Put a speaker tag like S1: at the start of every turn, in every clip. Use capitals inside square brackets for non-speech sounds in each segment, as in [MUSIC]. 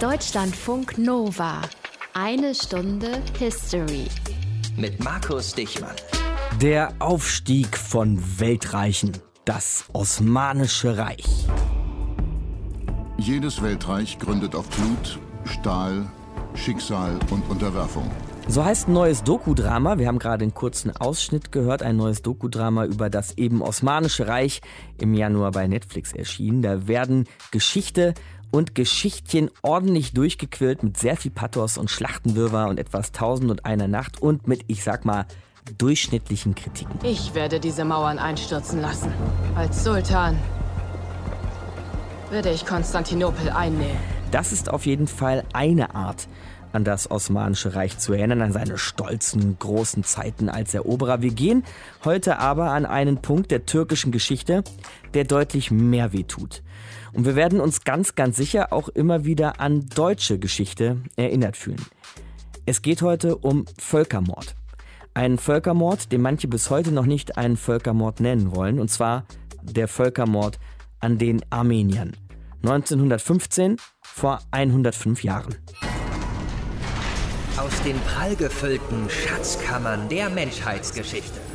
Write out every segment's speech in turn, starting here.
S1: Deutschlandfunk Nova. Eine Stunde History.
S2: Mit Markus Dichmann.
S3: Der Aufstieg von Weltreichen. Das Osmanische Reich.
S4: Jedes Weltreich gründet auf Blut, Stahl, Schicksal und Unterwerfung.
S3: So heißt ein neues Dokudrama. Wir haben gerade einen kurzen Ausschnitt gehört. Ein neues Dokudrama über das eben Osmanische Reich im Januar bei Netflix erschienen. Da werden Geschichte und Geschichtchen ordentlich durchgequillt mit sehr viel Pathos und Schlachtenwirrwarr und etwas Tausend und einer Nacht und mit, ich sag mal, durchschnittlichen Kritiken.
S5: Ich werde diese Mauern einstürzen lassen. Als Sultan werde ich Konstantinopel einnehmen.
S3: Das ist auf jeden Fall eine Art, an das Osmanische Reich zu erinnern, an seine stolzen, großen Zeiten als Eroberer. Wir gehen heute aber an einen Punkt der türkischen Geschichte, der deutlich mehr wehtut. Und wir werden uns ganz, ganz sicher auch immer wieder an deutsche Geschichte erinnert fühlen. Es geht heute um Völkermord. Einen Völkermord, den manche bis heute noch nicht einen Völkermord nennen wollen, und zwar der Völkermord an den Armeniern. 1915, vor 105 Jahren.
S2: Aus den prallgefüllten Schatzkammern der Menschheitsgeschichte.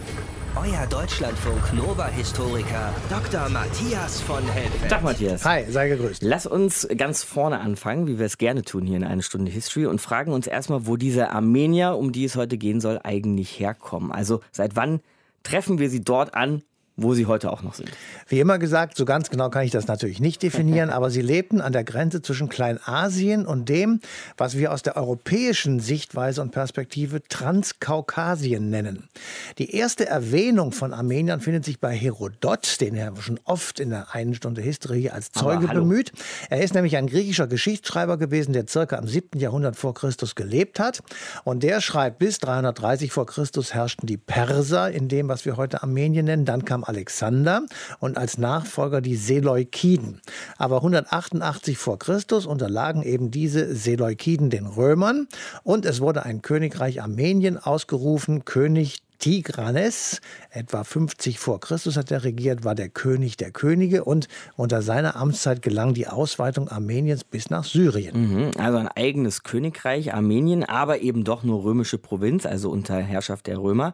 S2: Euer Deutschlandfunk Nova-Historiker Dr. Matthias von Helfeld.
S3: Tag, Matthias.
S6: Hi, sei gegrüßt.
S3: Lass uns ganz vorne anfangen, wie wir es gerne tun hier in einer Stunde History und fragen uns erstmal, wo diese Armenier, um die es heute gehen soll, eigentlich herkommen. Also seit wann treffen wir sie dort an, wo sie heute auch noch sind.
S6: Wie immer gesagt, so ganz genau kann ich das natürlich nicht definieren, [LAUGHS] aber sie lebten an der Grenze zwischen Kleinasien und dem, was wir aus der europäischen Sichtweise und Perspektive Transkaukasien nennen. Die erste Erwähnung von Armeniern findet sich bei Herodot, den er schon oft in der einen Stunde History als Zeuge bemüht. Er ist nämlich ein griechischer Geschichtsschreiber gewesen, der circa im 7. Jahrhundert vor Christus gelebt hat. Und der schreibt, bis 330 vor Christus herrschten die Perser in dem, was wir heute Armenien nennen. Dann kam Alexander und als Nachfolger die Seleukiden. Aber 188 vor Christus unterlagen eben diese Seleukiden den Römern und es wurde ein Königreich Armenien ausgerufen, König Tigranes, etwa 50 vor Christus hat er regiert, war der König der Könige und unter seiner Amtszeit gelang die Ausweitung Armeniens bis nach Syrien.
S3: Mhm, also ein eigenes Königreich Armenien, aber eben doch nur römische Provinz, also unter Herrschaft der Römer.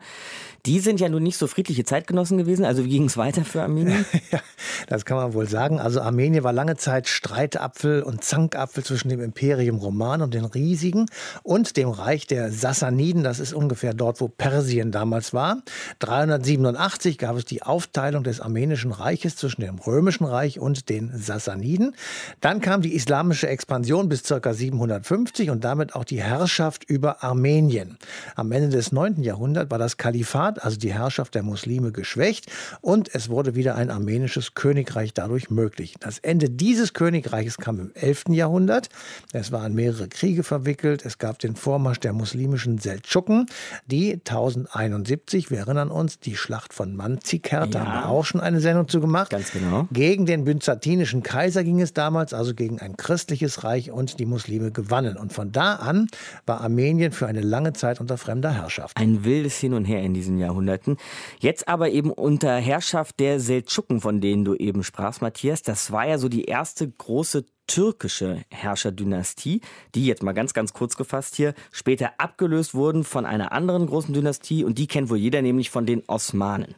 S3: Die sind ja nun nicht so friedliche Zeitgenossen gewesen, also wie ging es weiter für Armenien? [LAUGHS]
S6: ja, das kann man wohl sagen. Also Armenien war lange Zeit Streitapfel und Zankapfel zwischen dem Imperium Roman und den Riesigen und dem Reich der Sassaniden, das ist ungefähr dort, wo Persien damals damals war. 387 gab es die Aufteilung des armenischen Reiches zwischen dem römischen Reich und den Sassaniden. Dann kam die islamische Expansion bis ca. 750 und damit auch die Herrschaft über Armenien. Am Ende des 9. Jahrhunderts war das Kalifat, also die Herrschaft der Muslime, geschwächt und es wurde wieder ein armenisches Königreich dadurch möglich. Das Ende dieses Königreiches kam im 11. Jahrhundert. Es waren mehrere Kriege verwickelt. Es gab den Vormarsch der muslimischen Seldschuken, die 1071 1970, wir erinnern uns, die Schlacht von Manzikert, ja. da haben wir auch schon eine Sendung zu gemacht.
S3: Ganz genau.
S6: Gegen den byzantinischen Kaiser ging es damals, also gegen ein christliches Reich und die Muslime gewannen. Und von da an war Armenien für eine lange Zeit unter fremder Herrschaft.
S3: Ein wildes Hin und Her in diesen Jahrhunderten. Jetzt aber eben unter Herrschaft der Seldschuken, von denen du eben sprachst, Matthias. Das war ja so die erste große türkische Herrscherdynastie, die jetzt mal ganz, ganz kurz gefasst hier später abgelöst wurden von einer anderen großen Dynastie und die kennt wohl jeder, nämlich von den Osmanen.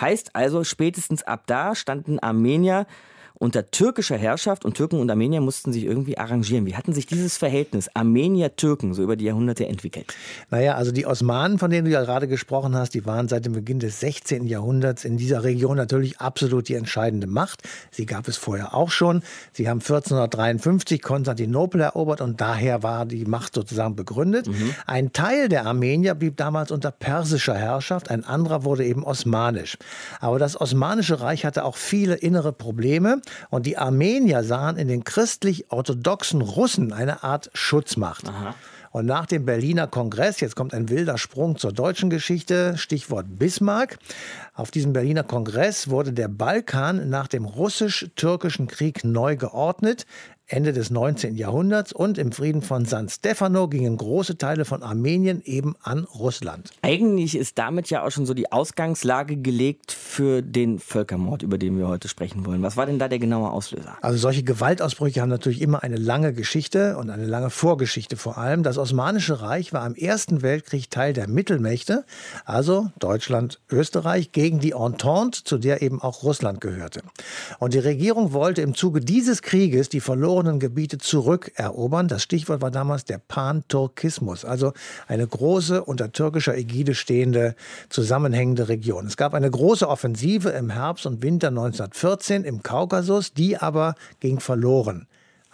S3: Heißt also, spätestens ab da standen Armenier unter türkischer Herrschaft und Türken und Armenier mussten sich irgendwie arrangieren. Wie hatten sich dieses Verhältnis Armenier-Türken so über die Jahrhunderte entwickelt?
S6: Naja, also die Osmanen, von denen du ja gerade gesprochen hast, die waren seit dem Beginn des 16. Jahrhunderts in dieser Region natürlich absolut die entscheidende Macht. Sie gab es vorher auch schon. Sie haben 1453 Konstantinopel erobert und daher war die Macht sozusagen begründet. Mhm. Ein Teil der Armenier blieb damals unter persischer Herrschaft, ein anderer wurde eben osmanisch. Aber das Osmanische Reich hatte auch viele innere Probleme. Und die Armenier sahen in den christlich-orthodoxen Russen eine Art Schutzmacht. Aha. Und nach dem Berliner Kongress, jetzt kommt ein wilder Sprung zur deutschen Geschichte, Stichwort Bismarck. Auf diesem Berliner Kongress wurde der Balkan nach dem russisch-türkischen Krieg neu geordnet. Ende des 19. Jahrhunderts und im Frieden von San Stefano gingen große Teile von Armenien eben an Russland.
S3: Eigentlich ist damit ja auch schon so die Ausgangslage gelegt für den Völkermord, über den wir heute sprechen wollen. Was war denn da der genaue Auslöser?
S6: Also solche Gewaltausbrüche haben natürlich immer eine lange Geschichte und eine lange Vorgeschichte vor allem. Das Osmanische Reich war im Ersten Weltkrieg Teil der Mittelmächte, also Deutschland, Österreich, gegen die Entente, zu der eben auch Russland gehörte. Und die Regierung wollte im Zuge dieses Krieges die verlorenen Gebiete zurückerobern. Das Stichwort war damals der Pan-Turkismus, also eine große unter türkischer Ägide stehende zusammenhängende Region. Es gab eine große Offensive im Herbst und Winter 1914 im Kaukasus, die aber ging verloren.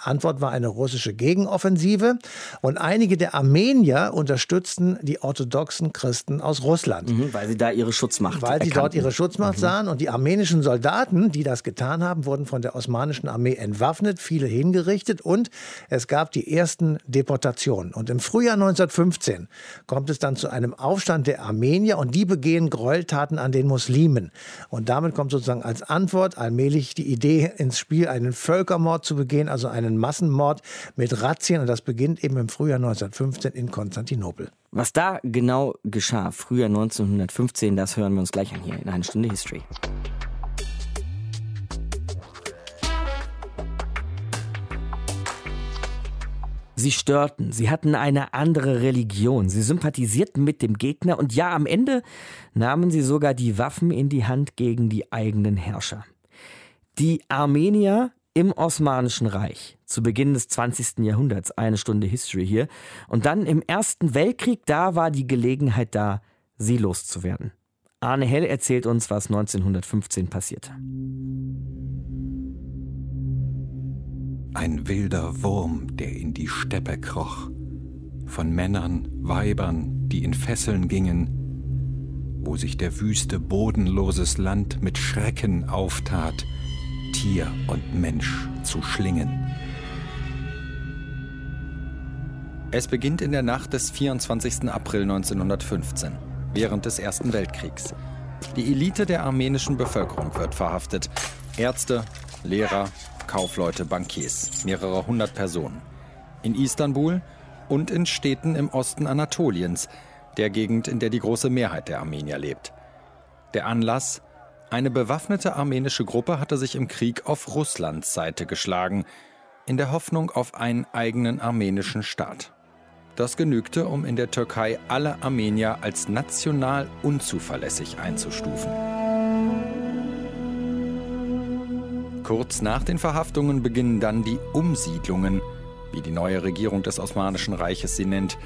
S6: Antwort war eine russische Gegenoffensive und einige der Armenier unterstützten die orthodoxen Christen aus Russland.
S3: Mhm, weil sie da ihre Schutzmacht
S6: Weil sie
S3: erkannten.
S6: dort ihre Schutzmacht mhm. sahen und die armenischen Soldaten, die das getan haben, wurden von der osmanischen Armee entwaffnet, viele hingerichtet und es gab die ersten Deportationen. Und im Frühjahr 1915 kommt es dann zu einem Aufstand der Armenier und die begehen Gräueltaten an den Muslimen. Und damit kommt sozusagen als Antwort allmählich die Idee ins Spiel, einen Völkermord zu begehen, also einen einen Massenmord mit Razzien und das beginnt eben im Frühjahr 1915 in Konstantinopel.
S3: Was da genau geschah, Frühjahr 1915, das hören wir uns gleich an hier in einer Stunde History. Sie störten, sie hatten eine andere Religion, sie sympathisierten mit dem Gegner und ja, am Ende nahmen sie sogar die Waffen in die Hand gegen die eigenen Herrscher. Die Armenier im Osmanischen Reich zu Beginn des 20. Jahrhunderts, eine Stunde History hier. Und dann im Ersten Weltkrieg, da war die Gelegenheit da, sie loszuwerden. Arne Hell erzählt uns, was 1915 passierte.
S7: Ein wilder Wurm, der in die Steppe kroch, von Männern, Weibern, die in Fesseln gingen, wo sich der wüste, bodenloses Land mit Schrecken auftat, Tier und Mensch zu schlingen.
S8: Es beginnt in der Nacht des 24. April 1915, während des Ersten Weltkriegs. Die Elite der armenischen Bevölkerung wird verhaftet. Ärzte, Lehrer, Kaufleute, Bankiers, mehrere hundert Personen. In Istanbul und in Städten im Osten Anatoliens, der Gegend, in der die große Mehrheit der Armenier lebt. Der Anlass eine bewaffnete armenische Gruppe hatte sich im Krieg auf Russlands Seite geschlagen, in der Hoffnung auf einen eigenen armenischen Staat. Das genügte, um in der Türkei alle Armenier als national unzuverlässig einzustufen. Kurz nach den Verhaftungen beginnen dann die Umsiedlungen, wie die neue Regierung des Osmanischen Reiches sie nennt.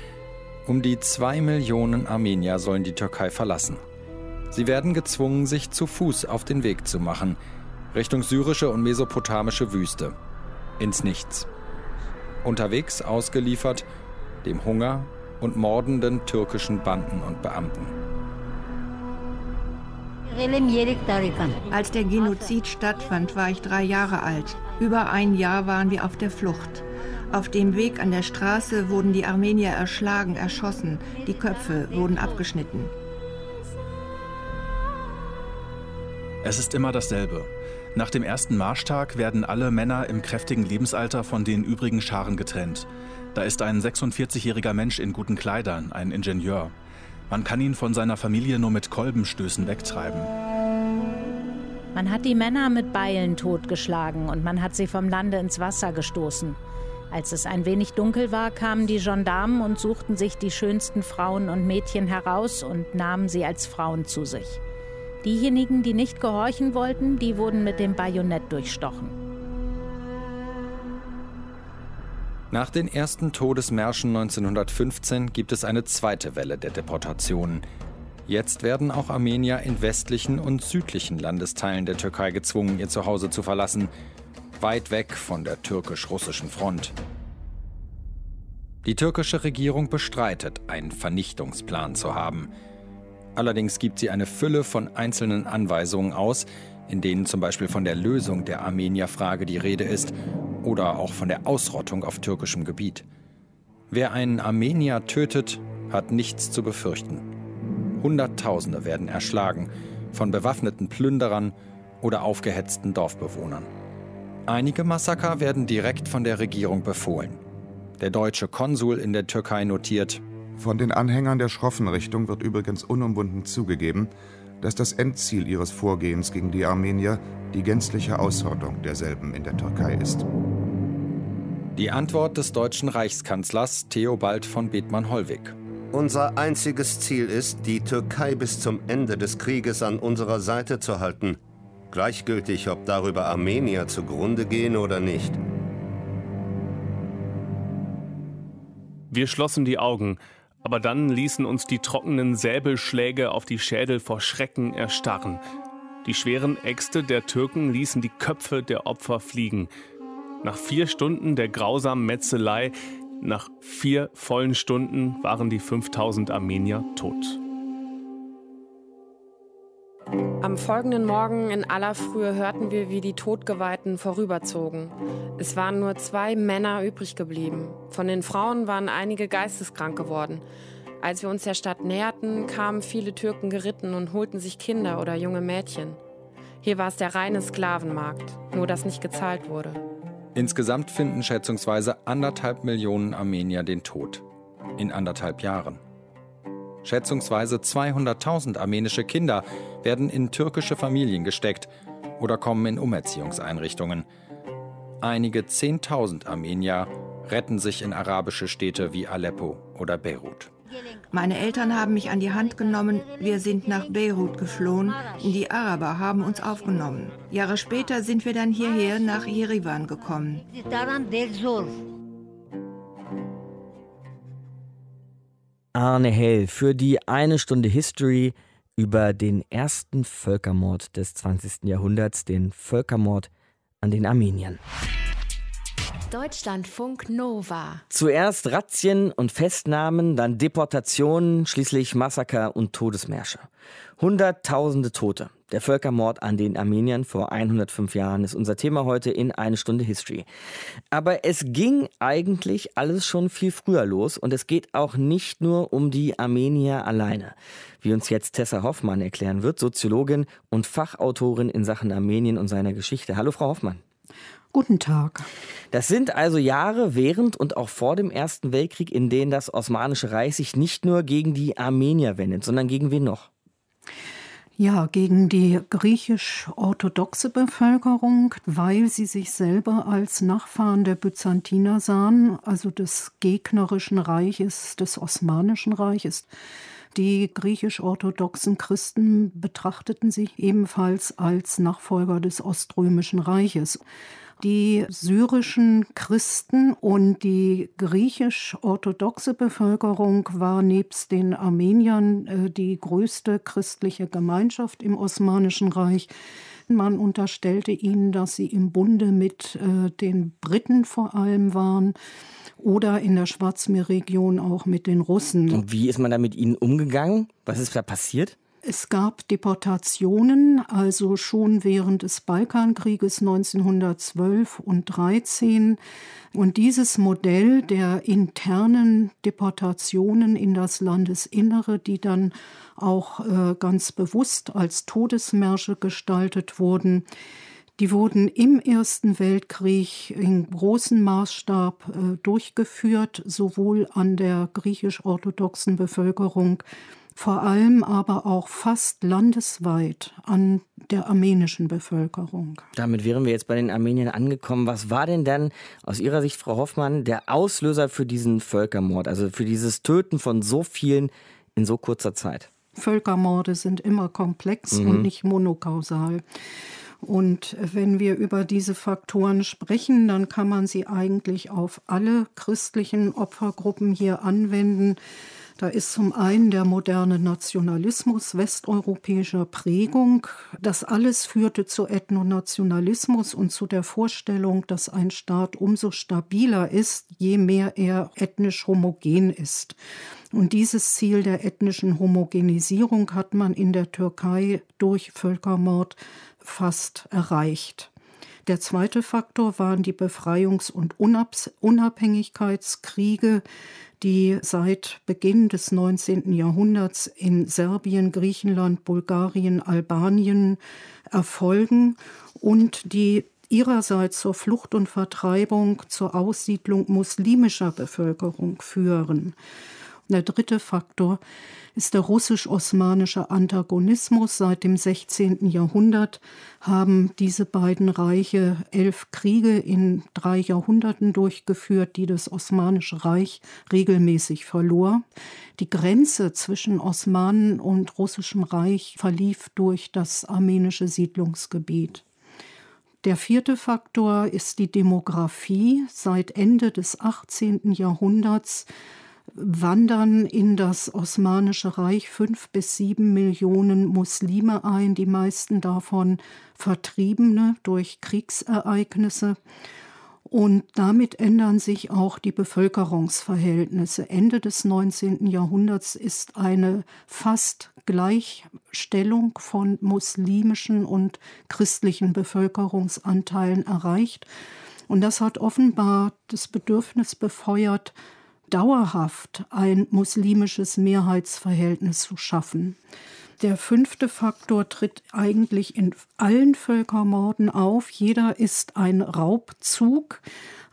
S8: Um die zwei Millionen Armenier sollen die Türkei verlassen. Sie werden gezwungen, sich zu Fuß auf den Weg zu machen, Richtung syrische und mesopotamische Wüste, ins Nichts. Unterwegs ausgeliefert dem Hunger und mordenden türkischen Banden und Beamten.
S9: Als der Genozid stattfand, war ich drei Jahre alt. Über ein Jahr waren wir auf der Flucht. Auf dem Weg an der Straße wurden die Armenier erschlagen, erschossen, die Köpfe wurden abgeschnitten.
S10: Es ist immer dasselbe. Nach dem ersten Marschtag werden alle Männer im kräftigen Lebensalter von den übrigen Scharen getrennt. Da ist ein 46-jähriger Mensch in guten Kleidern, ein Ingenieur. Man kann ihn von seiner Familie nur mit Kolbenstößen wegtreiben.
S11: Man hat die Männer mit Beilen totgeschlagen und man hat sie vom Lande ins Wasser gestoßen. Als es ein wenig dunkel war, kamen die Gendarmen und suchten sich die schönsten Frauen und Mädchen heraus und nahmen sie als Frauen zu sich. Diejenigen, die nicht gehorchen wollten, die wurden mit dem Bajonett durchstochen.
S8: Nach den ersten Todesmärschen 1915 gibt es eine zweite Welle der Deportationen. Jetzt werden auch Armenier in westlichen und südlichen Landesteilen der Türkei gezwungen, ihr Zuhause zu verlassen, weit weg von der türkisch-russischen Front. Die türkische Regierung bestreitet, einen Vernichtungsplan zu haben. Allerdings gibt sie eine Fülle von einzelnen Anweisungen aus, in denen zum Beispiel von der Lösung der Armenierfrage die Rede ist oder auch von der Ausrottung auf türkischem Gebiet. Wer einen Armenier tötet, hat nichts zu befürchten. Hunderttausende werden erschlagen von bewaffneten Plünderern oder aufgehetzten Dorfbewohnern. Einige Massaker werden direkt von der Regierung befohlen. Der deutsche Konsul in der Türkei notiert,
S12: von den Anhängern der schroffen Richtung wird übrigens unumwunden zugegeben, dass das Endziel ihres Vorgehens gegen die Armenier die gänzliche Ausrottung derselben in der Türkei ist.
S8: Die Antwort des deutschen Reichskanzlers Theobald von Bethmann-Hollweg.
S13: Unser einziges Ziel ist, die Türkei bis zum Ende des Krieges an unserer Seite zu halten. Gleichgültig, ob darüber Armenier zugrunde gehen oder nicht.
S14: Wir schlossen die Augen, aber dann ließen uns die trockenen Säbelschläge auf die Schädel vor Schrecken erstarren. Die schweren Äxte der Türken ließen die Köpfe der Opfer fliegen. Nach vier Stunden der grausamen Metzelei, nach vier vollen Stunden waren die 5000 Armenier tot.
S15: Am folgenden Morgen in aller Frühe hörten wir, wie die Todgeweihten vorüberzogen. Es waren nur zwei Männer übrig geblieben. Von den Frauen waren einige geisteskrank geworden. Als wir uns der Stadt näherten, kamen viele Türken geritten und holten sich Kinder oder junge Mädchen. Hier war es der reine Sklavenmarkt, nur dass nicht gezahlt wurde.
S8: Insgesamt finden schätzungsweise anderthalb Millionen Armenier den Tod. In anderthalb Jahren. Schätzungsweise 200.000 armenische Kinder werden in türkische Familien gesteckt oder kommen in Umerziehungseinrichtungen. Einige 10.000 Armenier retten sich in arabische Städte wie Aleppo oder Beirut.
S9: Meine Eltern haben mich an die Hand genommen. Wir sind nach Beirut geflohen. Die Araber haben uns aufgenommen. Jahre später sind wir dann hierher nach Jerewan gekommen.
S3: Arne Hell für die eine Stunde History über den ersten Völkermord des 20. Jahrhunderts, den Völkermord an den Armeniern.
S1: Deutschlandfunk Nova.
S3: Zuerst Razzien und Festnahmen, dann Deportationen, schließlich Massaker und Todesmärsche. Hunderttausende Tote. Der Völkermord an den Armeniern vor 105 Jahren ist unser Thema heute in eine Stunde History. Aber es ging eigentlich alles schon viel früher los und es geht auch nicht nur um die Armenier alleine. Wie uns jetzt Tessa Hoffmann erklären wird, Soziologin und Fachautorin in Sachen Armenien und seiner Geschichte. Hallo Frau Hoffmann.
S16: Guten Tag.
S3: Das sind also Jahre während und auch vor dem Ersten Weltkrieg, in denen das Osmanische Reich sich nicht nur gegen die Armenier wendet, sondern gegen wen noch?
S16: Ja, gegen die griechisch-orthodoxe Bevölkerung, weil sie sich selber als Nachfahren der Byzantiner sahen, also des gegnerischen Reiches, des Osmanischen Reiches. Die griechisch-orthodoxen Christen betrachteten sich ebenfalls als Nachfolger des Oströmischen Reiches. Die syrischen Christen und die griechisch-orthodoxe Bevölkerung war nebst den Armeniern äh, die größte christliche Gemeinschaft im Osmanischen Reich. Man unterstellte ihnen, dass sie im Bunde mit äh, den Briten vor allem waren oder in der Schwarzmeerregion auch mit den Russen.
S3: Und wie ist man da mit ihnen umgegangen? Was ist da passiert?
S16: Es gab Deportationen, also schon während des Balkankrieges 1912 und 13. Und dieses Modell der internen Deportationen in das Landesinnere, die dann auch äh, ganz bewusst als Todesmärsche gestaltet wurden, die wurden im Ersten Weltkrieg in großem Maßstab äh, durchgeführt, sowohl an der griechisch-orthodoxen Bevölkerung vor allem aber auch fast landesweit an der armenischen Bevölkerung.
S3: Damit wären wir jetzt bei den Armeniern angekommen. Was war denn dann aus Ihrer Sicht, Frau Hoffmann, der Auslöser für diesen Völkermord, also für dieses Töten von so vielen in so kurzer Zeit?
S16: Völkermorde sind immer komplex mhm. und nicht monokausal. Und wenn wir über diese Faktoren sprechen, dann kann man sie eigentlich auf alle christlichen Opfergruppen hier anwenden. Da ist zum einen der moderne Nationalismus westeuropäischer Prägung. Das alles führte zu Ethnonationalismus und zu der Vorstellung, dass ein Staat umso stabiler ist, je mehr er ethnisch homogen ist. Und dieses Ziel der ethnischen Homogenisierung hat man in der Türkei durch Völkermord fast erreicht. Der zweite Faktor waren die Befreiungs- und Unabhängigkeitskriege, die seit Beginn des 19. Jahrhunderts in Serbien, Griechenland, Bulgarien, Albanien erfolgen und die ihrerseits zur Flucht und Vertreibung, zur Aussiedlung muslimischer Bevölkerung führen. Der dritte Faktor ist der russisch-osmanische Antagonismus. Seit dem 16. Jahrhundert haben diese beiden Reiche elf Kriege in drei Jahrhunderten durchgeführt, die das Osmanische Reich regelmäßig verlor. Die Grenze zwischen Osmanen und Russischem Reich verlief durch das armenische Siedlungsgebiet. Der vierte Faktor ist die Demografie. Seit Ende des 18. Jahrhunderts wandern in das Osmanische Reich fünf bis sieben Millionen Muslime ein, die meisten davon Vertriebene durch Kriegsereignisse. Und damit ändern sich auch die Bevölkerungsverhältnisse. Ende des 19. Jahrhunderts ist eine fast Gleichstellung von muslimischen und christlichen Bevölkerungsanteilen erreicht. Und das hat offenbar das Bedürfnis befeuert, dauerhaft ein muslimisches Mehrheitsverhältnis zu schaffen. Der fünfte Faktor tritt eigentlich in allen Völkermorden auf. Jeder ist ein Raubzug.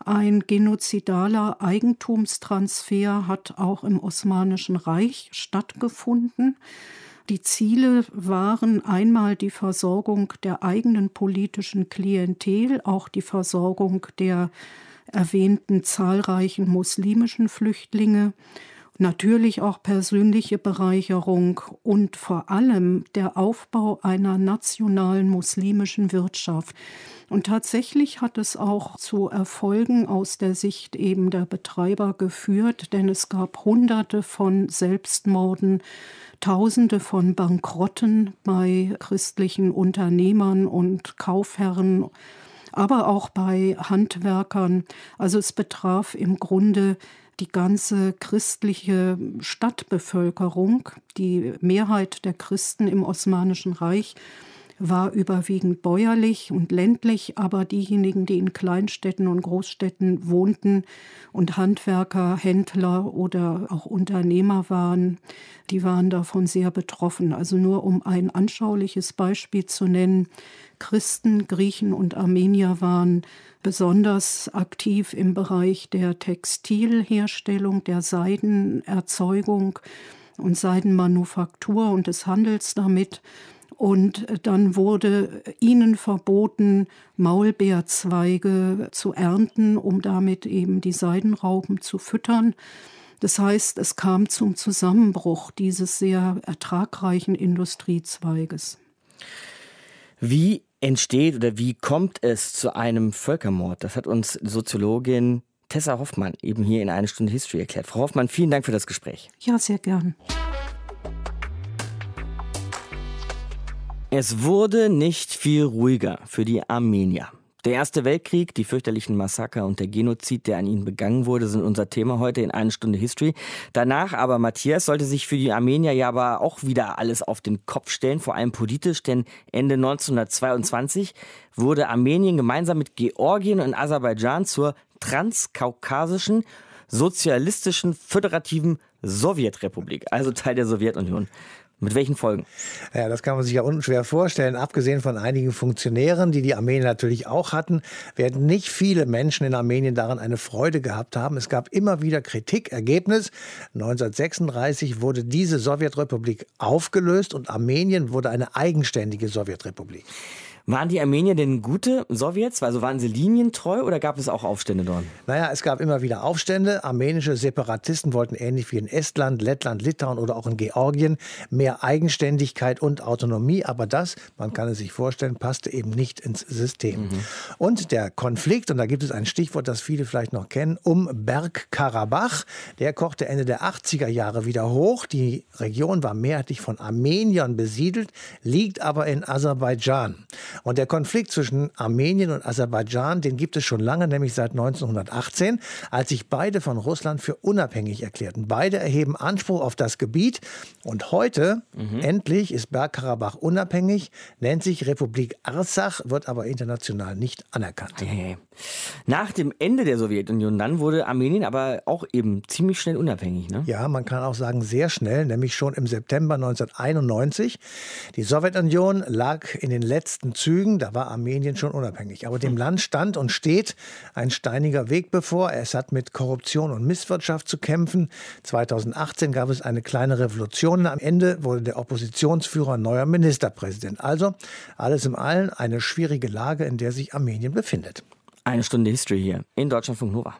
S16: Ein genozidaler Eigentumstransfer hat auch im Osmanischen Reich stattgefunden. Die Ziele waren einmal die Versorgung der eigenen politischen Klientel, auch die Versorgung der erwähnten zahlreichen muslimischen Flüchtlinge, natürlich auch persönliche Bereicherung und vor allem der Aufbau einer nationalen muslimischen Wirtschaft. Und tatsächlich hat es auch zu Erfolgen aus der Sicht eben der Betreiber geführt, denn es gab Hunderte von Selbstmorden, Tausende von Bankrotten bei christlichen Unternehmern und Kaufherren aber auch bei Handwerkern. Also es betraf im Grunde die ganze christliche Stadtbevölkerung, die Mehrheit der Christen im Osmanischen Reich war überwiegend bäuerlich und ländlich, aber diejenigen, die in Kleinstädten und Großstädten wohnten und Handwerker, Händler oder auch Unternehmer waren, die waren davon sehr betroffen. Also nur um ein anschauliches Beispiel zu nennen, Christen, Griechen und Armenier waren besonders aktiv im Bereich der Textilherstellung, der Seidenerzeugung und Seidenmanufaktur und des Handels damit. Und dann wurde ihnen verboten, Maulbeerzweige zu ernten, um damit eben die Seidenraupen zu füttern. Das heißt, es kam zum Zusammenbruch dieses sehr ertragreichen Industriezweiges.
S3: Wie entsteht oder wie kommt es zu einem Völkermord? Das hat uns Soziologin Tessa Hoffmann eben hier in eine Stunde History erklärt. Frau Hoffmann, vielen Dank für das Gespräch.
S16: Ja, sehr gern.
S3: Es wurde nicht viel ruhiger für die Armenier. Der Erste Weltkrieg, die fürchterlichen Massaker und der Genozid, der an ihnen begangen wurde, sind unser Thema heute in eine Stunde History. Danach aber, Matthias, sollte sich für die Armenier ja aber auch wieder alles auf den Kopf stellen, vor allem politisch, denn Ende 1922 wurde Armenien gemeinsam mit Georgien und Aserbaidschan zur transkaukasischen sozialistischen föderativen Sowjetrepublik, also Teil der Sowjetunion. Mit welchen Folgen?
S6: Ja, das kann man sich ja unschwer vorstellen. Abgesehen von einigen Funktionären, die die Armenier natürlich auch hatten, werden nicht viele Menschen in Armenien daran eine Freude gehabt haben. Es gab immer wieder Kritik. Ergebnis: 1936 wurde diese Sowjetrepublik aufgelöst und Armenien wurde eine eigenständige Sowjetrepublik.
S3: Waren die Armenier denn gute Sowjets? Also waren sie linientreu oder gab es auch Aufstände dort?
S6: Naja, es gab immer wieder Aufstände. Armenische Separatisten wollten ähnlich wie in Estland, Lettland, Litauen oder auch in Georgien mehr Eigenständigkeit und Autonomie. Aber das, man kann es sich vorstellen, passte eben nicht ins System. Mhm. Und der Konflikt, und da gibt es ein Stichwort, das viele vielleicht noch kennen, um Bergkarabach, der kochte Ende der 80er Jahre wieder hoch. Die Region war mehrheitlich von Armeniern besiedelt, liegt aber in Aserbaidschan. Und der Konflikt zwischen Armenien und Aserbaidschan, den gibt es schon lange, nämlich seit 1918, als sich beide von Russland für unabhängig erklärten. Beide erheben Anspruch auf das Gebiet. Und heute, mhm. endlich, ist Bergkarabach unabhängig, nennt sich Republik Arsach, wird aber international nicht anerkannt.
S3: Hey. Nach dem Ende der Sowjetunion dann wurde Armenien aber auch eben ziemlich schnell unabhängig. Ne?
S6: Ja, man kann auch sagen sehr schnell, nämlich schon im September 1991. Die Sowjetunion lag in den letzten Zügen Zügen, da war Armenien schon unabhängig. Aber dem Land stand und steht ein steiniger Weg bevor. Es hat mit Korruption und Misswirtschaft zu kämpfen. 2018 gab es eine kleine Revolution. Am Ende wurde der Oppositionsführer neuer Ministerpräsident. Also alles im Allen eine schwierige Lage, in der sich Armenien befindet.
S3: Eine Stunde History hier in Deutschlandfunk Nova.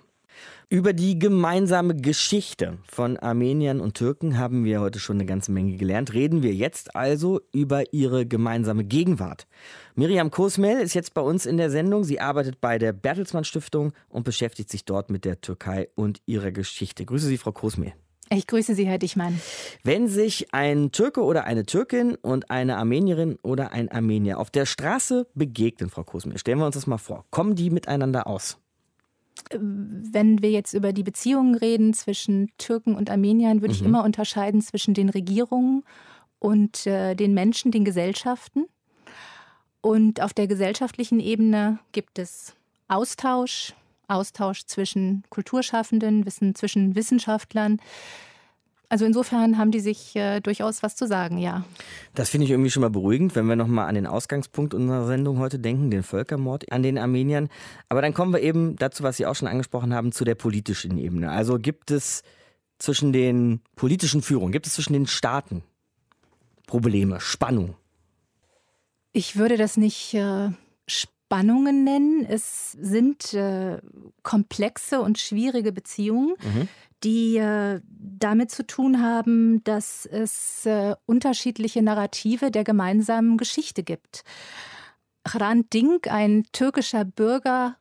S3: Über die gemeinsame Geschichte von Armeniern und Türken haben wir heute schon eine ganze Menge gelernt. Reden wir jetzt also über ihre gemeinsame Gegenwart. Miriam Kosmel ist jetzt bei uns in der Sendung. Sie arbeitet bei der Bertelsmann Stiftung und beschäftigt sich dort mit der Türkei und ihrer Geschichte. Grüße Sie, Frau Kosmel.
S17: Ich grüße Sie, Herr Dichmann.
S3: Wenn sich ein Türke oder eine Türkin und eine Armenierin oder ein Armenier auf der Straße begegnen, Frau Kosmel, stellen wir uns das mal vor. Kommen die miteinander aus?
S17: Wenn wir jetzt über die Beziehungen reden zwischen Türken und Armeniern, würde mhm. ich immer unterscheiden zwischen den Regierungen und äh, den Menschen, den Gesellschaften. Und auf der gesellschaftlichen Ebene gibt es Austausch, Austausch zwischen Kulturschaffenden, Wissen zwischen Wissenschaftlern. Also insofern haben die sich äh, durchaus was zu sagen, ja.
S3: Das finde ich irgendwie schon mal beruhigend, wenn wir nochmal an den Ausgangspunkt unserer Sendung heute denken, den Völkermord an den Armeniern. Aber dann kommen wir eben dazu, was Sie auch schon angesprochen haben, zu der politischen Ebene. Also gibt es zwischen den politischen Führungen, gibt es zwischen den Staaten Probleme, Spannung?
S17: Ich würde das nicht äh, Spannungen nennen. Es sind äh, komplexe und schwierige Beziehungen. Mhm die äh, damit zu tun haben, dass es äh, unterschiedliche Narrative der gemeinsamen Geschichte gibt. Hrant Dink, ein türkischer Bürger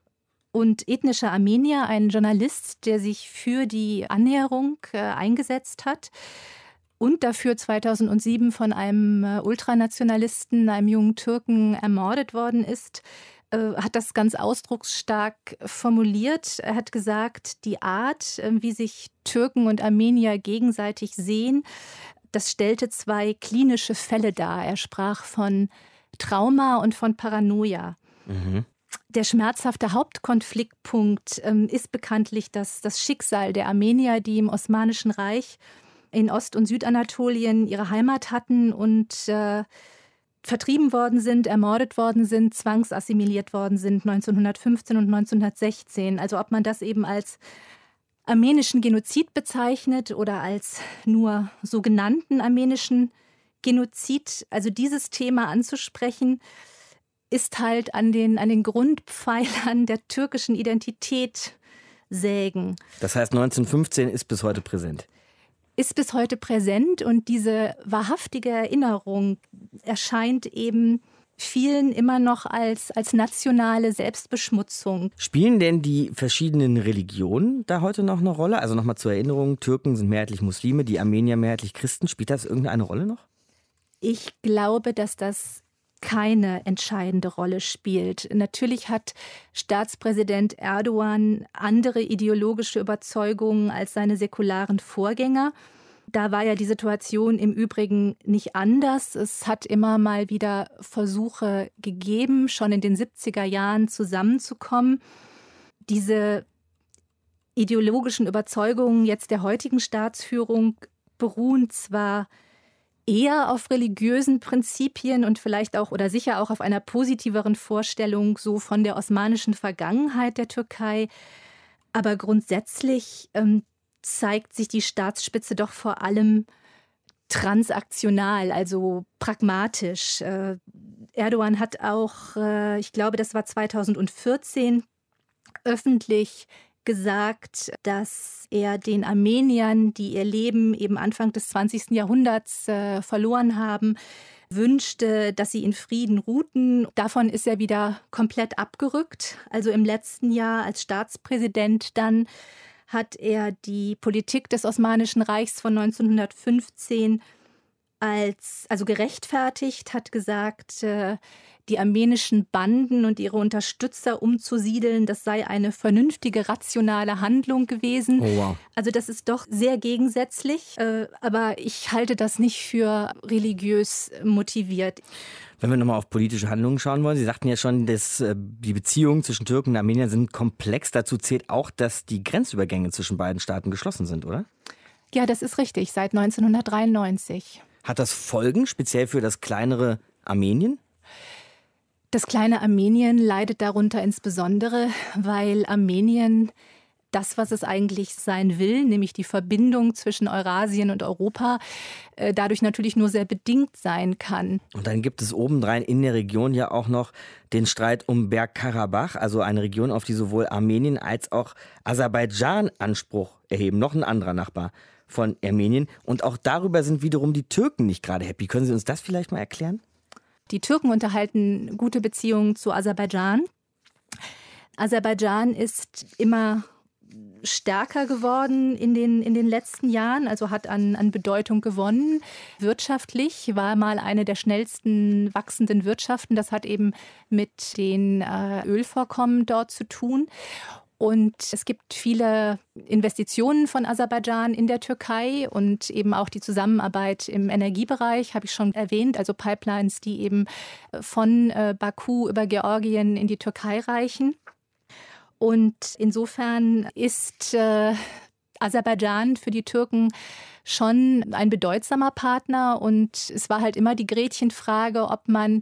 S17: und ethnischer Armenier, ein Journalist, der sich für die Annäherung äh, eingesetzt hat und dafür 2007 von einem Ultranationalisten, einem jungen Türken, ermordet worden ist, äh, hat das ganz ausdrucksstark formuliert. Er hat gesagt, die Art, äh, wie sich Türken und Armenier gegenseitig sehen, das stellte zwei klinische Fälle dar. Er sprach von Trauma und von Paranoia. Mhm. Der schmerzhafte Hauptkonfliktpunkt ähm, ist bekanntlich das, das Schicksal der Armenier, die im Osmanischen Reich in Ost- und Südanatolien ihre Heimat hatten und äh, vertrieben worden sind, ermordet worden sind, zwangsassimiliert worden sind 1915 und 1916. Also ob man das eben als armenischen Genozid bezeichnet oder als nur sogenannten armenischen Genozid, also dieses Thema anzusprechen, ist halt an den, an den Grundpfeilern der türkischen Identität sägen.
S3: Das heißt, 1915 ist bis heute präsent
S17: ist bis heute präsent und diese wahrhaftige Erinnerung erscheint eben vielen immer noch als, als nationale Selbstbeschmutzung.
S3: Spielen denn die verschiedenen Religionen da heute noch eine Rolle? Also nochmal zur Erinnerung, Türken sind mehrheitlich Muslime, die Armenier mehrheitlich Christen. Spielt das irgendeine Rolle noch?
S17: Ich glaube, dass das keine entscheidende Rolle spielt. Natürlich hat Staatspräsident Erdogan andere ideologische Überzeugungen als seine säkularen Vorgänger. Da war ja die Situation im Übrigen nicht anders. Es hat immer mal wieder Versuche gegeben, schon in den 70er Jahren zusammenzukommen. Diese ideologischen Überzeugungen jetzt der heutigen Staatsführung beruhen zwar eher auf religiösen Prinzipien und vielleicht auch oder sicher auch auf einer positiveren Vorstellung so von der osmanischen Vergangenheit der Türkei. Aber grundsätzlich ähm, zeigt sich die Staatsspitze doch vor allem transaktional, also pragmatisch. Äh, Erdogan hat auch, äh, ich glaube, das war 2014, öffentlich gesagt, dass er den Armeniern, die ihr Leben eben Anfang des 20. Jahrhunderts äh, verloren haben, wünschte, dass sie in Frieden ruhten. Davon ist er wieder komplett abgerückt. Also im letzten Jahr als Staatspräsident dann hat er die Politik des Osmanischen Reichs von 1915 als also gerechtfertigt, hat gesagt, äh, die armenischen Banden und ihre Unterstützer umzusiedeln, das sei eine vernünftige, rationale Handlung gewesen. Oh, wow. Also das ist doch sehr gegensätzlich, äh, aber ich halte das nicht für religiös motiviert.
S3: Wenn wir nochmal auf politische Handlungen schauen wollen, Sie sagten ja schon, dass äh, die Beziehungen zwischen Türken und Armeniern sind komplex. Dazu zählt auch, dass die Grenzübergänge zwischen beiden Staaten geschlossen sind, oder?
S17: Ja, das ist richtig, seit 1993.
S3: Hat das Folgen, speziell für das kleinere Armenien?
S17: Das kleine Armenien leidet darunter insbesondere, weil Armenien das, was es eigentlich sein will, nämlich die Verbindung zwischen Eurasien und Europa, äh, dadurch natürlich nur sehr bedingt sein kann.
S3: Und dann gibt es obendrein in der Region ja auch noch den Streit um Bergkarabach, also eine Region, auf die sowohl Armenien als auch Aserbaidschan Anspruch erheben, noch ein anderer Nachbar von Armenien. Und auch darüber sind wiederum die Türken nicht gerade happy. Können Sie uns das vielleicht mal erklären?
S17: Die Türken unterhalten gute Beziehungen zu Aserbaidschan. Aserbaidschan ist immer stärker geworden in den, in den letzten Jahren, also hat an, an Bedeutung gewonnen. Wirtschaftlich war mal eine der schnellsten wachsenden Wirtschaften. Das hat eben mit den äh, Ölvorkommen dort zu tun. Und es gibt viele Investitionen von Aserbaidschan in der Türkei und eben auch die Zusammenarbeit im Energiebereich, habe ich schon erwähnt, also Pipelines, die eben von äh, Baku über Georgien in die Türkei reichen. Und insofern ist äh, Aserbaidschan für die Türken schon ein bedeutsamer Partner. Und es war halt immer die Gretchenfrage, ob man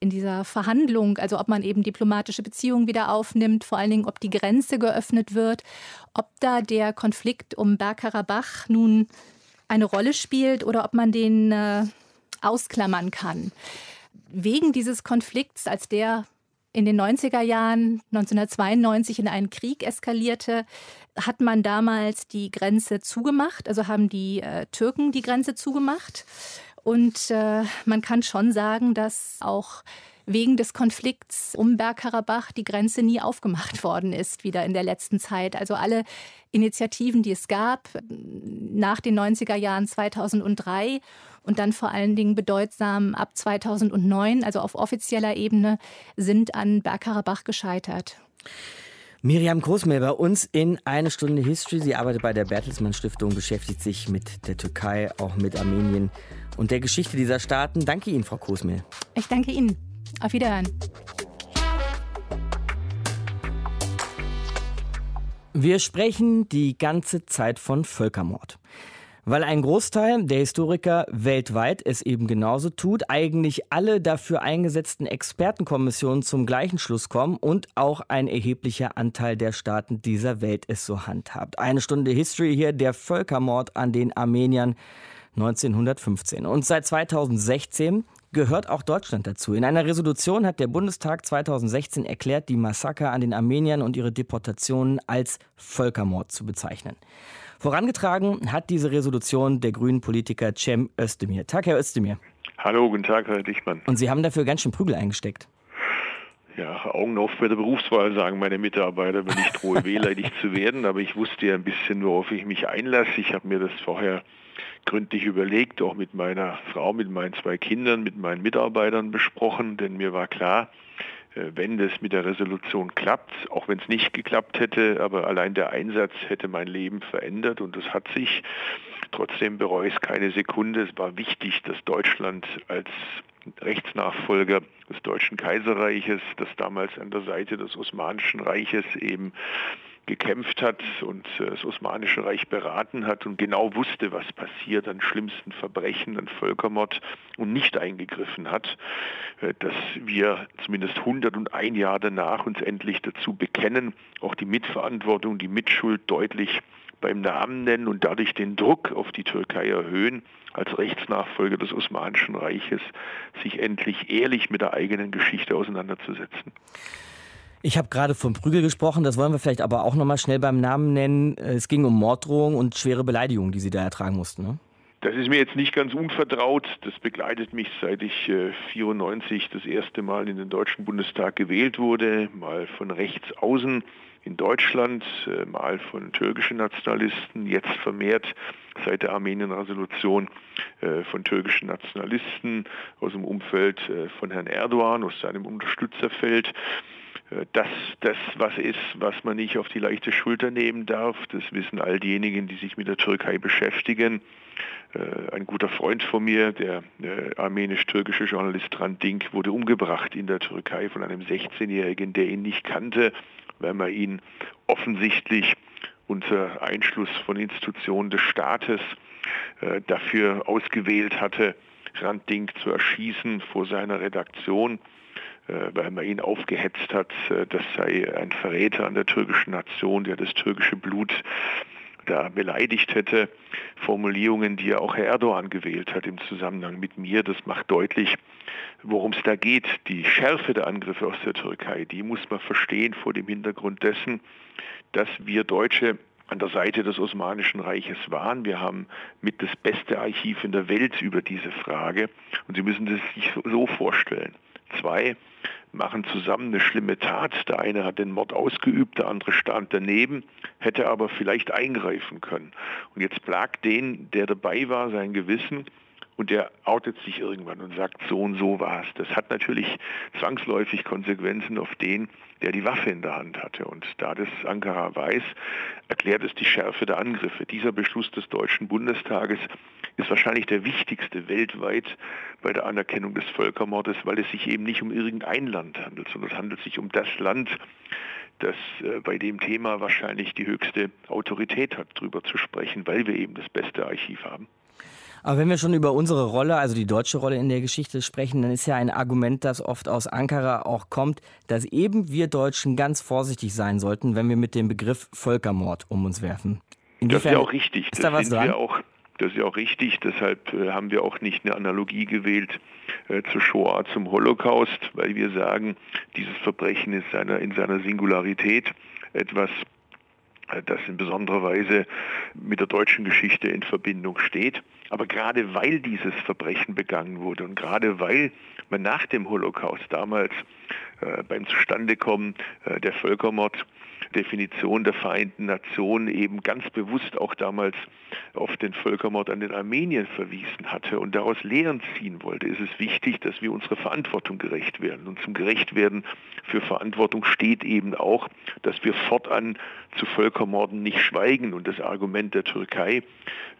S17: in dieser Verhandlung, also ob man eben diplomatische Beziehungen wieder aufnimmt, vor allen Dingen, ob die Grenze geöffnet wird, ob da der Konflikt um Bergkarabach nun eine Rolle spielt oder ob man den äh, ausklammern kann. Wegen dieses Konflikts, als der in den 90er Jahren 1992 in einen Krieg eskalierte, hat man damals die Grenze zugemacht, also haben die äh, Türken die Grenze zugemacht. Und äh, man kann schon sagen, dass auch wegen des Konflikts um Bergkarabach die Grenze nie aufgemacht [LAUGHS] worden ist, wieder in der letzten Zeit. Also alle Initiativen, die es gab nach den 90er Jahren 2003 und dann vor allen Dingen bedeutsam ab 2009, also auf offizieller Ebene, sind an Bergkarabach gescheitert.
S3: Miriam Großmehl bei uns in eine Stunde History. Sie arbeitet bei der Bertelsmann Stiftung, beschäftigt sich mit der Türkei, auch mit Armenien und der Geschichte dieser Staaten. Danke Ihnen, Frau Großmehl.
S17: Ich danke Ihnen. Auf Wiederhören.
S3: Wir sprechen die ganze Zeit von Völkermord. Weil ein Großteil der Historiker weltweit es eben genauso tut, eigentlich alle dafür eingesetzten Expertenkommissionen zum gleichen Schluss kommen und auch ein erheblicher Anteil der Staaten dieser Welt es so handhabt. Eine Stunde History hier, der Völkermord an den Armeniern 1915. Und seit 2016 gehört auch Deutschland dazu. In einer Resolution hat der Bundestag 2016 erklärt, die Massaker an den Armeniern und ihre Deportationen als Völkermord zu bezeichnen. Vorangetragen hat diese Resolution der grünen Politiker Cem Özdemir. Tag, Herr Özdemir.
S18: Hallo, guten Tag, Herr Dichtmann.
S3: Und Sie haben dafür ganz schön Prügel eingesteckt.
S18: Ja, Augen auf bei der Berufswahl, sagen meine Mitarbeiter, wenn ich drohe, [LAUGHS] wehleidig zu werden. Aber ich wusste ja ein bisschen, worauf ich mich einlasse. Ich habe mir das vorher gründlich überlegt, auch mit meiner Frau, mit meinen zwei Kindern, mit meinen Mitarbeitern besprochen, denn mir war klar, äh, wenn das mit der Resolution klappt, auch wenn es nicht geklappt hätte, aber allein der Einsatz hätte mein Leben verändert und das hat sich. Trotzdem bereue ich es keine Sekunde. Es war wichtig, dass Deutschland als Rechtsnachfolger des Deutschen Kaiserreiches, das damals an der Seite des Osmanischen Reiches eben gekämpft hat und äh, das Osmanische Reich beraten hat und genau wusste, was passiert an schlimmsten Verbrechen, an Völkermord und nicht eingegriffen hat, äh, dass wir zumindest 101 Jahre danach uns endlich dazu bekennen, auch die Mitverantwortung, die Mitschuld deutlich beim Namen nennen und dadurch den Druck auf die Türkei erhöhen, als Rechtsnachfolger des Osmanischen Reiches sich endlich ehrlich mit der eigenen Geschichte auseinanderzusetzen.
S3: Ich habe gerade von Prügel gesprochen, das wollen wir vielleicht aber auch nochmal schnell beim Namen nennen. Es ging um Morddrohungen und schwere Beleidigungen, die Sie da ertragen mussten. Ne?
S18: Das ist mir jetzt nicht ganz unvertraut. Das begleitet mich, seit ich äh, 94 das erste Mal in den Deutschen Bundestag gewählt wurde, mal von rechts außen in Deutschland, äh, mal von türkischen Nationalisten, jetzt vermehrt seit der Armenien-Resolution äh, von türkischen Nationalisten aus dem Umfeld äh, von Herrn Erdogan, aus seinem Unterstützerfeld. Äh, dass das was ist, was man nicht auf die leichte Schulter nehmen darf. Das wissen all diejenigen, die sich mit der Türkei beschäftigen. Äh, ein guter Freund von mir, der äh, armenisch-türkische Journalist Rand Dink, wurde umgebracht in der Türkei von einem 16-Jährigen, der ihn nicht kannte, weil man ihn offensichtlich unter Einschluss von Institutionen des Staates dafür ausgewählt hatte, Rand Dink zu erschießen vor seiner Redaktion. Äh, weil man ihn aufgehetzt hat, äh, das sei ein Verräter an der türkischen Nation, der das türkische Blut da beleidigt hätte. Formulierungen, die ja auch Herr Erdogan gewählt hat im Zusammenhang mit mir, das macht deutlich, worum es da geht. Die Schärfe der Angriffe aus der Türkei, die muss man verstehen vor dem Hintergrund dessen, dass wir Deutsche an der Seite des Osmanischen Reiches waren. Wir haben mit das beste Archiv in der Welt über diese Frage. Und Sie müssen das sich so vorstellen. Zwei machen zusammen eine schlimme Tat. Der eine hat den Mord ausgeübt, der andere stand daneben, hätte aber vielleicht eingreifen können. Und jetzt plagt den, der dabei war, sein Gewissen und der outet sich irgendwann und sagt, so und so war es. Das hat natürlich zwangsläufig Konsequenzen auf den, der die Waffe in der Hand hatte. Und da das Ankara weiß, erklärt es die Schärfe der Angriffe. Dieser Beschluss des Deutschen Bundestages ist wahrscheinlich der wichtigste weltweit bei der Anerkennung des Völkermordes, weil es sich eben nicht um irgendein Land handelt, sondern es handelt sich um das Land, das äh, bei dem Thema wahrscheinlich die höchste Autorität hat, darüber zu sprechen, weil wir eben das beste Archiv haben.
S3: Aber wenn wir schon über unsere Rolle, also die deutsche Rolle in der Geschichte sprechen, dann ist ja ein Argument, das oft aus Ankara auch kommt, dass eben wir Deutschen ganz vorsichtig sein sollten, wenn wir mit dem Begriff Völkermord um uns werfen.
S18: Inwiefern das ist ja auch richtig. Ist da was dran? Auch, das ist ja auch richtig. Deshalb äh, haben wir auch nicht eine Analogie gewählt äh, zur Shoah, zum Holocaust, weil wir sagen, dieses Verbrechen ist seiner, in seiner Singularität etwas, äh, das in besonderer Weise mit der deutschen Geschichte in Verbindung steht. Aber gerade weil dieses Verbrechen begangen wurde und gerade weil man nach dem Holocaust damals äh, beim Zustandekommen äh, der Völkermord Definition der Vereinten Nationen eben ganz bewusst auch damals auf den Völkermord an den Armeniern verwiesen hatte und daraus Lehren ziehen wollte, ist es wichtig, dass wir unserer Verantwortung gerecht werden. Und zum Gerechtwerden für Verantwortung steht eben auch, dass wir fortan zu Völkermorden nicht schweigen. Und das Argument der Türkei,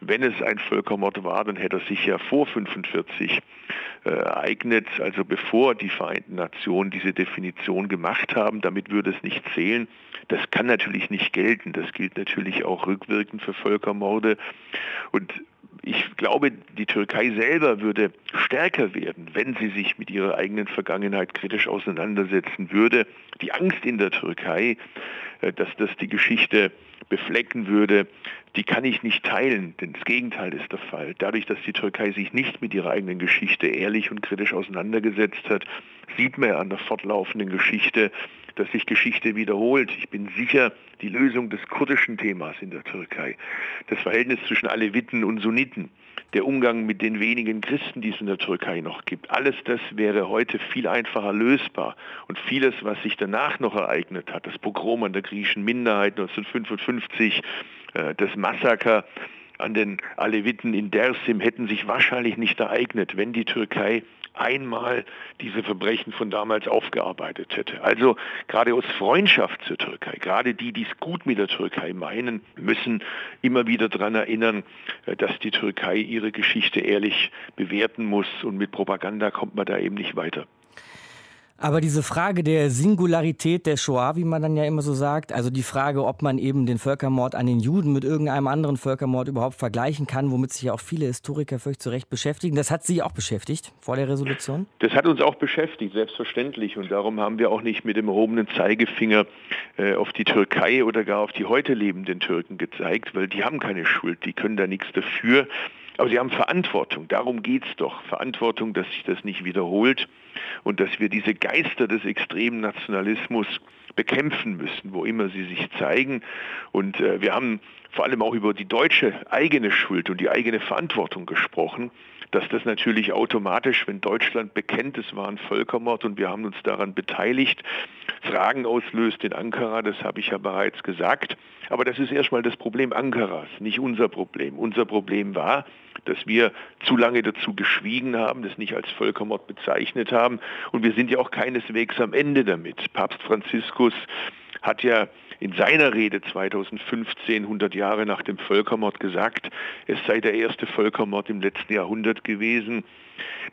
S18: wenn es ein Völkermord war, dann hätte er sich ja vor 1945 äh, ereignet, also bevor die Vereinten Nationen diese Definition gemacht haben, damit würde es nicht zählen. Das kann natürlich nicht gelten. Das gilt natürlich auch rückwirkend für Völkermorde. Und ich glaube, die Türkei selber würde stärker werden, wenn sie sich mit ihrer eigenen Vergangenheit kritisch auseinandersetzen würde. Die Angst in der Türkei, äh, dass das die Geschichte beflecken würde, die kann ich nicht teilen, denn das Gegenteil ist der Fall. Dadurch, dass die Türkei sich nicht mit ihrer eigenen Geschichte ehrlich und kritisch auseinandergesetzt hat, sieht man ja an der fortlaufenden Geschichte, dass sich Geschichte wiederholt. Ich bin sicher, die Lösung des kurdischen Themas in der Türkei, das Verhältnis zwischen Aleviten und Sunniten, der Umgang mit den wenigen Christen, die es in der Türkei noch gibt, alles das wäre heute viel einfacher lösbar. Und vieles, was sich danach noch ereignet hat, das Pogrom an der griechischen Minderheit 1955, äh, das Massaker an den Aleviten in Dersim hätten sich wahrscheinlich nicht ereignet, wenn die Türkei einmal diese Verbrechen von damals aufgearbeitet hätte. Also gerade aus Freundschaft zur Türkei, gerade die, die es gut mit der Türkei meinen, müssen immer wieder daran erinnern, äh, dass die Türkei ihre Geschichte ehrlich bewerten muss und mit Propaganda kommt man da eben nicht weiter.
S3: Aber diese Frage der Singularität der Shoah, wie man dann ja immer so sagt, also die Frage, ob man eben den Völkermord an den Juden mit irgendeinem anderen Völkermord überhaupt vergleichen kann, womit sich ja auch viele Historiker völlig zu Recht beschäftigen, das hat Sie auch beschäftigt vor der Resolution?
S18: Das hat uns auch beschäftigt, selbstverständlich. Und darum haben wir auch nicht mit dem erhobenen Zeigefinger äh, auf die Türkei oder gar auf die heute lebenden Türken gezeigt, weil die haben keine Schuld, die können da nichts dafür. Aber sie haben Verantwortung, darum geht es doch. Verantwortung, dass sich das nicht wiederholt und dass wir diese Geister des extremen Nationalismus bekämpfen müssen, wo immer sie sich zeigen. Und äh, wir haben vor allem auch über die deutsche eigene Schuld und die eigene Verantwortung gesprochen, dass das natürlich automatisch, wenn Deutschland bekennt, es war ein Völkermord und wir haben uns daran beteiligt, Fragen auslöst in Ankara, das habe ich ja bereits gesagt. Aber das ist erstmal das Problem Ankaras, nicht unser Problem. Unser Problem war, dass wir zu lange dazu geschwiegen haben, das nicht als Völkermord bezeichnet haben. Und wir sind ja auch keineswegs am Ende damit. Papst Franziskus hat ja in seiner Rede 2015, 100 Jahre nach dem Völkermord, gesagt, es sei der erste Völkermord im letzten Jahrhundert gewesen.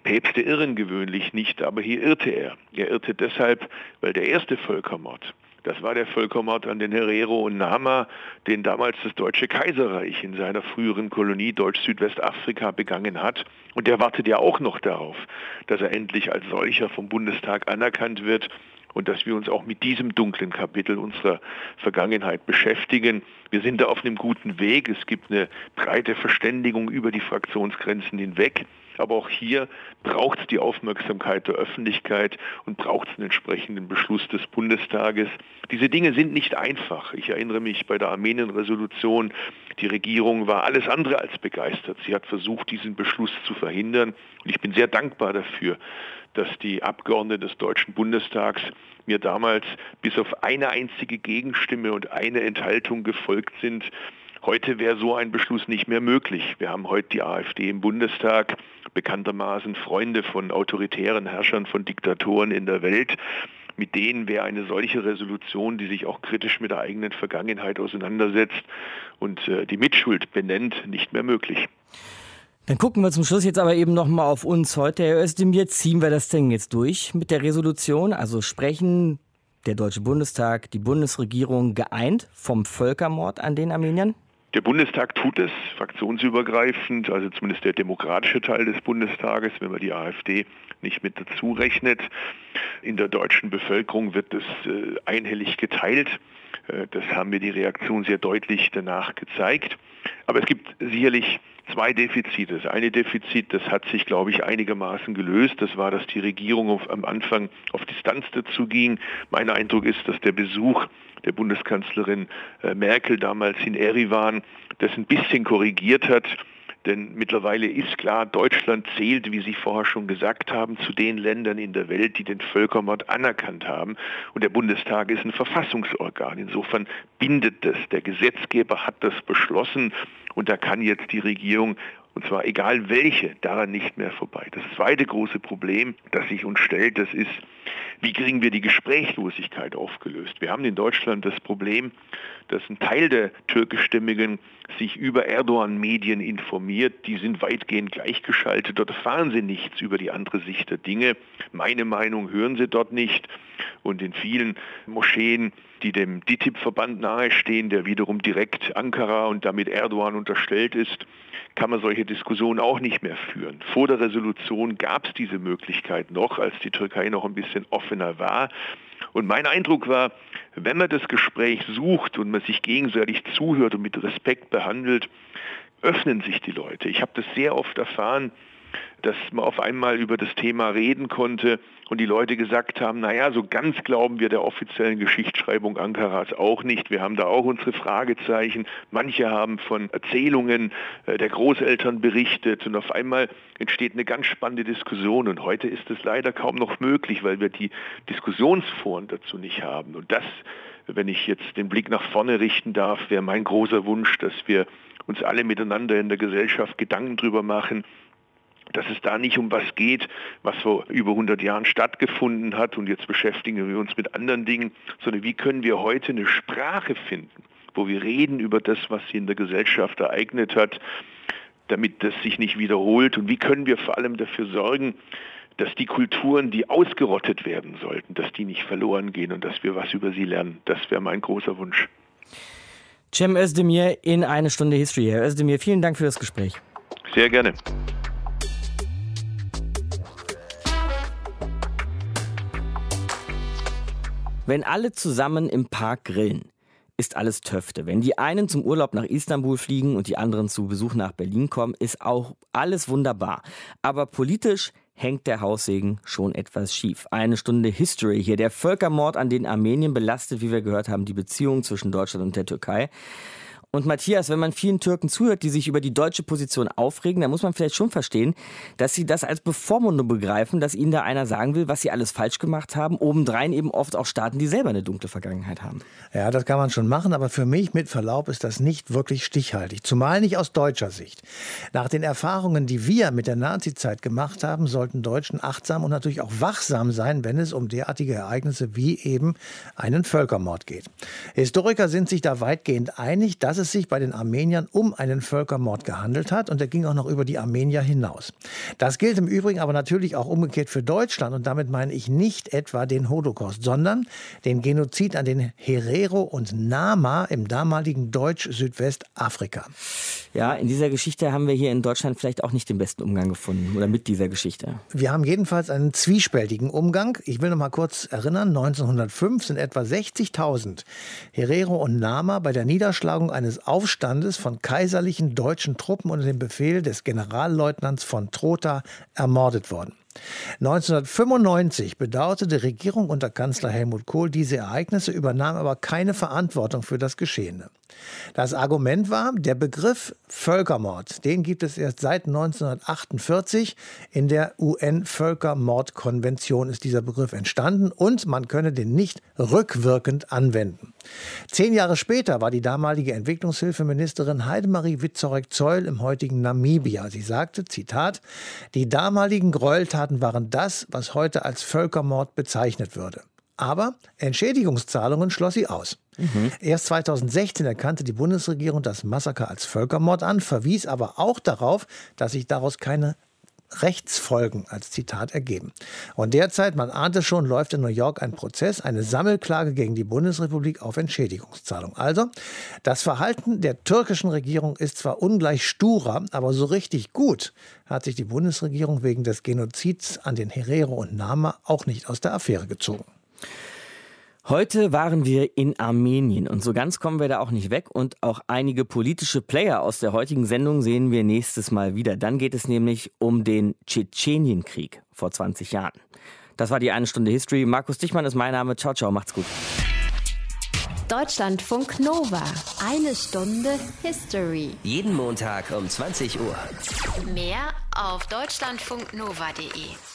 S18: Päpste irren gewöhnlich nicht, aber hier irrte er. Er irrte deshalb, weil der erste Völkermord Das war der Völkermord an den Herero und Nama, den damals das Deutsche Kaiserreich in seiner früheren Kolonie Deutsch-Südwestafrika begangen hat. Und der wartet ja auch noch darauf, dass er endlich als solcher vom Bundestag anerkannt wird und dass wir uns auch mit diesem dunklen Kapitel unserer Vergangenheit beschäftigen. Wir sind da auf einem guten Weg. Es gibt eine breite Verständigung über die Fraktionsgrenzen hinweg. Aber auch hier braucht es die Aufmerksamkeit der Öffentlichkeit und braucht es einen entsprechenden Beschluss des Bundestages. Diese Dinge sind nicht einfach. Ich erinnere mich bei der Armenien-Resolution, die Regierung war alles andere als begeistert. Sie hat versucht, diesen Beschluss zu verhindern. Und ich bin sehr dankbar dafür, dass die Abgeordneten des Deutschen Bundestags mir damals bis auf eine einzige Gegenstimme und eine Enthaltung gefolgt sind. Heute wäre so ein Beschluss nicht mehr möglich. Wir haben heute die AfD im Bundestag, bekanntermaßen Freunde von autoritären Herrschern, von Diktatoren in der Welt. Mit denen wäre eine solche Resolution, die sich auch kritisch mit der eigenen Vergangenheit auseinandersetzt und äh, die Mitschuld benennt, nicht mehr möglich.
S3: Dann gucken wir zum Schluss jetzt aber eben nochmal auf uns heute. Herr Özdemir, ziehen wir das Ding jetzt durch mit der Resolution? Also sprechen der Deutsche Bundestag, die Bundesregierung geeint vom Völkermord an den Armeniern?
S18: Der Bundestag tut es fraktionsübergreifend, also zumindest der demokratische Teil des Bundestages, wenn man die AfD nicht mit dazu rechnet. In der deutschen Bevölkerung wird es äh, einhellig geteilt. Äh, das haben mir die Reaktion sehr deutlich danach gezeigt. Aber es gibt sicherlich zwei Defizite. Das eine Defizit, das hat sich, glaube ich, einigermaßen gelöst. Das war, dass die Regierung auf, am Anfang auf Distanz dazu ging. Mein Eindruck ist, dass der Besuch der Bundeskanzlerin äh, Merkel damals in Erivan das ein bisschen korrigiert hat. Denn mittlerweile ist klar, Deutschland zählt, wie Sie vorher schon gesagt haben, zu den Ländern in der Welt, die den Völkermord anerkannt haben. Und der Bundestag ist ein Verfassungsorgan. Insofern bindet das. Der Gesetzgeber hat das beschlossen und da kann jetzt die Regierung und zwar egal welche, daran nicht mehr vorbei. Das zweite große Problem, das sich uns stellt, das ist, wie kriegen wir die Gesprächslosigkeit aufgelöst? Wir haben in Deutschland das Problem, dass ein Teil der türkischstämmigen sich über Erdogan-Medien informiert. Die sind weitgehend gleichgeschaltet. Dort erfahren sie nichts über die andere Sicht der Dinge. Meine Meinung hören sie dort nicht. Und in vielen Moscheen, die dem DITIB-Verband nahestehen, der wiederum direkt Ankara und damit Erdogan unterstellt ist, kann man solche Diskussionen auch nicht mehr führen. Vor der Resolution gab es diese Möglichkeit noch, als die Türkei noch ein bisschen offener war. Und mein Eindruck war, wenn man das Gespräch sucht und man sich gegenseitig zuhört und mit Respekt behandelt, öffnen sich die Leute. Ich habe das sehr oft erfahren, dass man auf einmal über das Thema reden konnte und die Leute gesagt haben, naja, so ganz glauben wir der offiziellen Geschichtsschreibung Ankaras auch nicht. Wir haben da auch unsere Fragezeichen. Manche haben von Erzählungen äh, der Großeltern berichtet und auf einmal entsteht eine ganz spannende Diskussion und heute ist es leider kaum noch möglich, weil wir die Diskussionsforen dazu nicht haben. Und das, wenn ich jetzt den Blick nach vorne richten darf, wäre mein großer Wunsch, dass wir uns alle miteinander in der Gesellschaft Gedanken darüber machen, dass es da nicht um was geht, was vor über 100 Jahren stattgefunden hat und jetzt beschäftigen wir uns mit anderen Dingen, sondern wie können wir heute eine Sprache finden, wo wir reden über das, was sich in der Gesellschaft ereignet hat, damit das sich nicht wiederholt und wie können wir vor allem dafür sorgen, dass die Kulturen, die ausgerottet werden sollten, dass die nicht verloren gehen und dass wir was über sie lernen. Das wäre mein großer Wunsch.
S3: Cem Özdemir in eine Stunde History. Herr Özdemir, vielen Dank für das Gespräch.
S18: Sehr gerne.
S3: Wenn alle zusammen im Park grillen, ist alles Töfte. Wenn die einen zum Urlaub nach Istanbul fliegen und die anderen zu Besuch nach Berlin kommen, ist auch alles wunderbar. Aber politisch hängt der Haussegen schon etwas schief. Eine Stunde History hier. Der Völkermord an den Armenien belastet, wie wir gehört haben, die Beziehung zwischen Deutschland und der Türkei. Und Matthias, wenn man vielen Türken zuhört, die sich über die deutsche Position aufregen, dann muss man vielleicht schon verstehen, dass sie das als Bevormundung begreifen, dass ihnen da einer sagen will, was sie alles falsch gemacht haben. Obendrein eben oft auch Staaten, die selber eine dunkle Vergangenheit haben.
S6: Ja, das kann man schon machen, aber für mich mit Verlaub ist das nicht wirklich stichhaltig. Zumal nicht aus deutscher Sicht. Nach den Erfahrungen, die wir mit der Nazizeit gemacht haben, sollten Deutschen achtsam und natürlich auch wachsam sein, wenn es um derartige Ereignisse wie eben einen Völkermord geht. Historiker sind sich da weitgehend einig, dass es sich bei den Armeniern um einen Völkermord gehandelt hat und der ging auch noch über die Armenier hinaus. Das gilt im Übrigen aber natürlich auch umgekehrt für Deutschland und damit meine ich nicht etwa den Holocaust, sondern den Genozid an den Herero und Nama im damaligen Deutsch-Südwestafrika.
S3: Ja, in dieser Geschichte haben wir hier in Deutschland vielleicht auch nicht den besten Umgang gefunden oder mit dieser Geschichte.
S6: Wir haben jedenfalls einen zwiespältigen Umgang. Ich will noch mal kurz erinnern, 1905 sind etwa 60.000 Herero und Nama bei der Niederschlagung eines Aufstandes von kaiserlichen deutschen Truppen unter dem Befehl des Generalleutnants von Trotha ermordet worden. 1995 bedauerte die Regierung unter Kanzler Helmut Kohl diese Ereignisse, übernahm aber keine Verantwortung für das Geschehene. Das Argument war, der Begriff Völkermord, den gibt es erst seit 1948. In der UN-Völkermordkonvention ist dieser Begriff entstanden und man könne den nicht rückwirkend anwenden. Zehn Jahre später war die damalige Entwicklungshilfeministerin Heidemarie Witzorek-Zeul im heutigen Namibia. Sie sagte, Zitat, die damaligen Gräueltaten waren das, was heute als Völkermord bezeichnet würde. Aber Entschädigungszahlungen schloss sie aus. Mhm. Erst 2016 erkannte die Bundesregierung das Massaker als Völkermord an, verwies aber auch darauf, dass sich daraus keine Rechtsfolgen als Zitat ergeben. Und derzeit, man ahnt es schon, läuft in New York ein Prozess, eine Sammelklage gegen die Bundesrepublik auf Entschädigungszahlung. Also, das Verhalten der türkischen Regierung ist zwar ungleich sturer, aber so richtig gut hat sich die Bundesregierung wegen des Genozids an den Herero und Nama auch nicht aus der Affäre gezogen.
S3: Heute waren wir in Armenien und so ganz kommen wir da auch nicht weg und auch einige politische Player aus der heutigen Sendung sehen wir nächstes Mal wieder. Dann geht es nämlich um den Tschetschenienkrieg vor 20 Jahren. Das war die eine Stunde History. Markus Dichmann ist mein Name. Ciao, ciao, macht's gut.
S1: Deutschlandfunk Nova. Eine Stunde History.
S2: Jeden Montag um 20 Uhr.
S1: Mehr auf deutschlandfunknova.de.